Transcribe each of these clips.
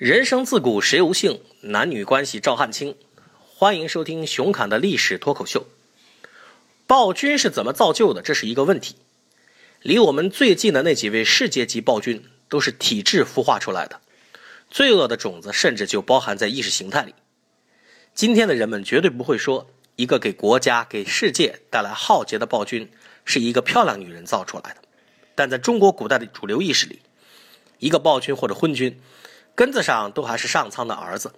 人生自古谁无性，男女关系照汗青。欢迎收听熊侃的历史脱口秀。暴君是怎么造就的？这是一个问题。离我们最近的那几位世界级暴君，都是体制孵化出来的。罪恶的种子甚至就包含在意识形态里。今天的人们绝对不会说，一个给国家、给世界带来浩劫的暴君，是一个漂亮女人造出来的。但在中国古代的主流意识里，一个暴君或者昏君。根子上都还是上苍的儿子，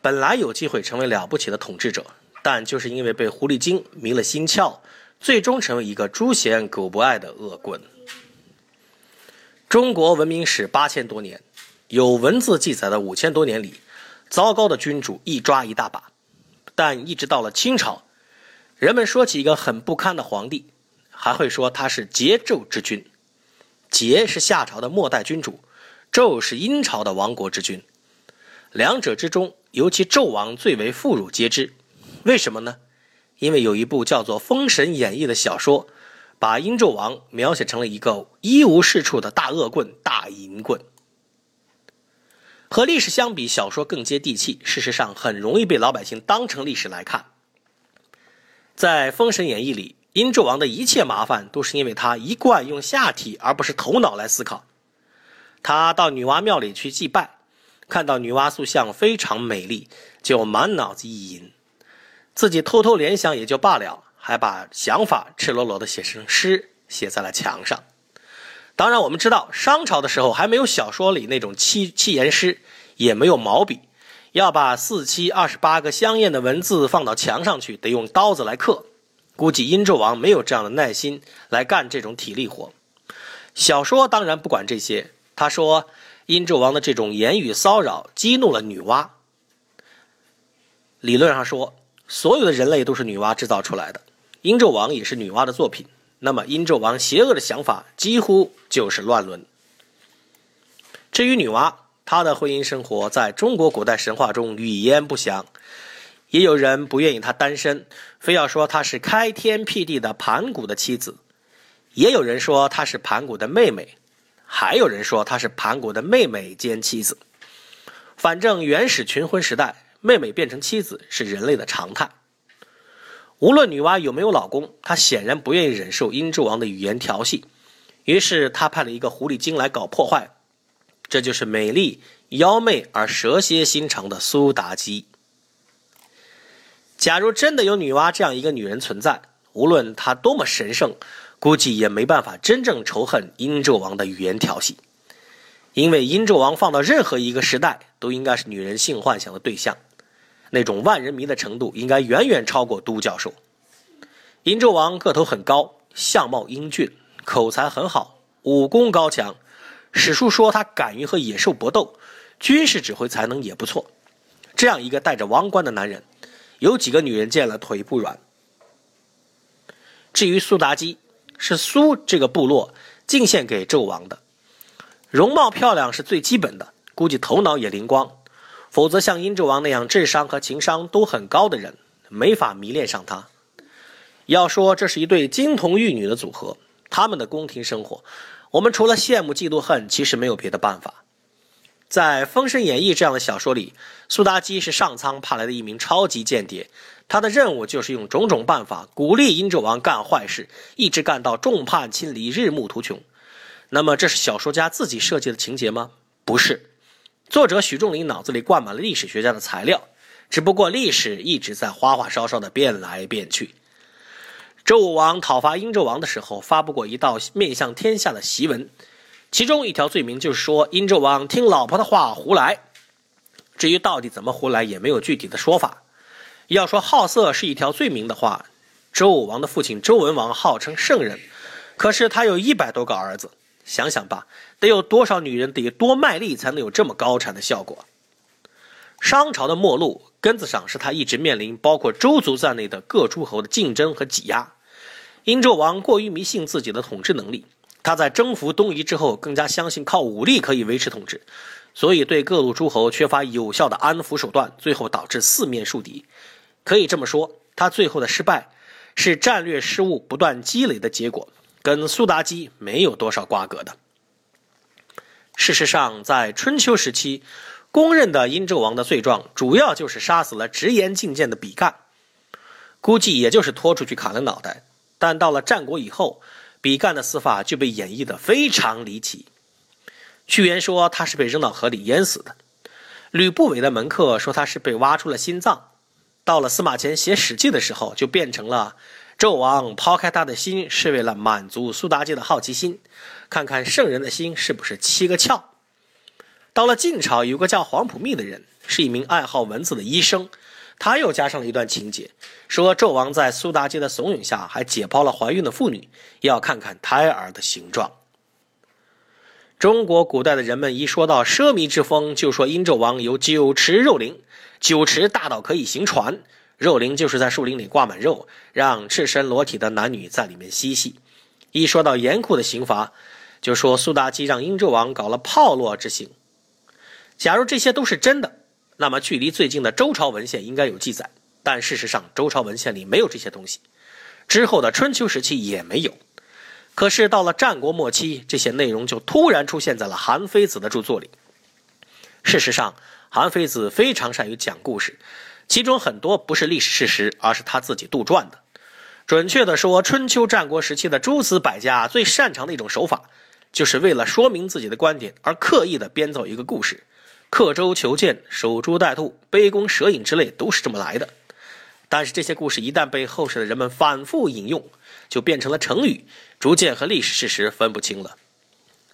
本来有机会成为了不起的统治者，但就是因为被狐狸精迷了心窍，最终成为一个猪嫌狗不爱的恶棍。中国文明史八千多年，有文字记载的五千多年里，糟糕的君主一抓一大把。但一直到了清朝，人们说起一个很不堪的皇帝，还会说他是桀纣之君。桀是夏朝的末代君主。纣是殷朝的亡国之君，两者之中，尤其纣王最为妇孺皆知。为什么呢？因为有一部叫做《封神演义》的小说，把殷纣王描写成了一个一无是处的大恶棍、大淫棍。和历史相比，小说更接地气，事实上很容易被老百姓当成历史来看。在《封神演义》里，殷纣王的一切麻烦都是因为他一贯用下体而不是头脑来思考。他到女娲庙里去祭拜，看到女娲塑像非常美丽，就满脑子意淫，自己偷偷联想也就罢了，还把想法赤裸裸的写成诗，写在了墙上。当然，我们知道商朝的时候还没有小说里那种七七言诗，也没有毛笔，要把四七二十八个香艳的文字放到墙上去，得用刀子来刻。估计殷纣王没有这样的耐心来干这种体力活。小说当然不管这些。他说：“殷纣王的这种言语骚扰激怒了女娲。理论上说，所有的人类都是女娲制造出来的，殷纣王也是女娲的作品。那么，殷纣王邪恶的想法几乎就是乱伦。至于女娲，她的婚姻生活在中国古代神话中语焉不详，也有人不愿意她单身，非要说她是开天辟地的盘古的妻子，也有人说她是盘古的妹妹。”还有人说她是盘古的妹妹兼妻子。反正原始群婚时代，妹妹变成妻子是人类的常态。无论女娲有没有老公，她显然不愿意忍受殷纣王的语言调戏，于是她派了一个狐狸精来搞破坏。这就是美丽妖媚而蛇蝎心肠的苏妲己。假如真的有女娲这样一个女人存在，无论她多么神圣。估计也没办法真正仇恨殷纣王的语言调戏，因为殷纣王放到任何一个时代都应该是女人性幻想的对象，那种万人迷的程度应该远远超过都教授。殷纣王个头很高，相貌英俊，口才很好，武功高强。史书说他敢于和野兽搏斗，军事指挥才能也不错。这样一个带着王冠的男人，有几个女人见了腿不软？至于苏妲己。是苏这个部落进献给纣王的，容貌漂亮是最基本的，估计头脑也灵光，否则像殷纣王那样智商和情商都很高的人，没法迷恋上他。要说这是一对金童玉女的组合，他们的宫廷生活，我们除了羡慕嫉妒恨，其实没有别的办法。在《封神演义》这样的小说里，苏妲己是上苍派来的一名超级间谍，他的任务就是用种种办法鼓励殷纣王干坏事，一直干到众叛亲离、日暮途穷。那么，这是小说家自己设计的情节吗？不是，作者许仲林脑子里灌满了历史学家的材料，只不过历史一直在花花哨哨的变来变去。周武王讨伐殷纣王的时候，发布过一道面向天下的檄文。其中一条罪名就是说殷纣王听老婆的话胡来，至于到底怎么胡来，也没有具体的说法。要说好色是一条罪名的话，周武王的父亲周文王号称圣人，可是他有一百多个儿子，想想吧，得有多少女人得多卖力才能有这么高产的效果？商朝的末路根子上是他一直面临包括周族在内的各诸侯的竞争和挤压。殷纣王过于迷信自己的统治能力。他在征服东夷之后，更加相信靠武力可以维持统治，所以对各路诸侯缺乏有效的安抚手段，最后导致四面树敌。可以这么说，他最后的失败是战略失误不断积累的结果，跟苏妲己没有多少瓜葛的。事实上，在春秋时期，公认的殷纣王的罪状主要就是杀死了直言进谏的比干，估计也就是拖出去砍了脑袋。但到了战国以后，比干的死法就被演绎的非常离奇。屈原说他是被扔到河里淹死的，吕不韦的门客说他是被挖出了心脏。到了司马迁写《史记》的时候，就变成了纣王抛开他的心是为了满足苏妲己的好奇心，看看圣人的心是不是七个窍。到了晋朝，有个叫黄甫谧的人，是一名爱好文字的医生，他又加上了一段情节，说纣王在苏妲己的怂恿下，还解剖了怀孕的妇女，要看看胎儿的形状。中国古代的人们一说到奢靡之风，就说殷纣王有酒池肉林，酒池大到可以行船，肉林就是在树林里挂满肉，让赤身裸体的男女在里面嬉戏。一说到严酷的刑罚，就说苏妲己让殷纣王搞了炮烙之刑。假如这些都是真的，那么距离最近的周朝文献应该有记载。但事实上，周朝文献里没有这些东西，之后的春秋时期也没有。可是到了战国末期，这些内容就突然出现在了韩非子的著作里。事实上，韩非子非常善于讲故事，其中很多不是历史事实，而是他自己杜撰的。准确的说，春秋战国时期的诸子百家最擅长的一种手法，就是为了说明自己的观点而刻意的编造一个故事。刻舟求剑、守株待兔、杯弓蛇影之类都是这么来的。但是这些故事一旦被后世的人们反复引用，就变成了成语，逐渐和历史事实分不清了。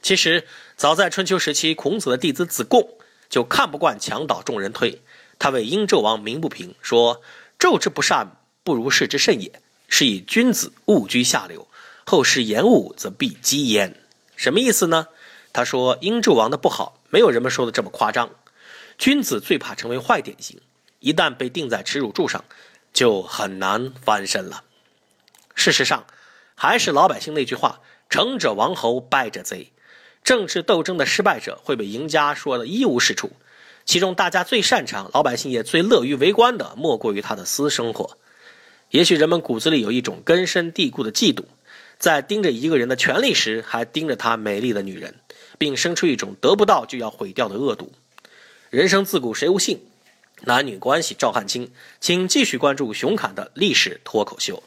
其实早在春秋时期，孔子的弟子子贡就看不惯墙倒众人推，他为殷纣王鸣不平，说：“纣之不善，不如是之甚也。是以君子勿居下流，后世言误，则必讥焉。”什么意思呢？他说殷纣王的不好。没有人们说的这么夸张。君子最怕成为坏典型，一旦被钉在耻辱柱上，就很难翻身了。事实上，还是老百姓那句话：“成者王侯，败者贼。”政治斗争的失败者会被赢家说的一无是处。其中，大家最擅长、老百姓也最乐于围观的，莫过于他的私生活。也许人们骨子里有一种根深蒂固的嫉妒，在盯着一个人的权利时，还盯着他美丽的女人。并生出一种得不到就要毁掉的恶毒。人生自古谁无性？男女关系照汗青。请继续关注熊侃的历史脱口秀。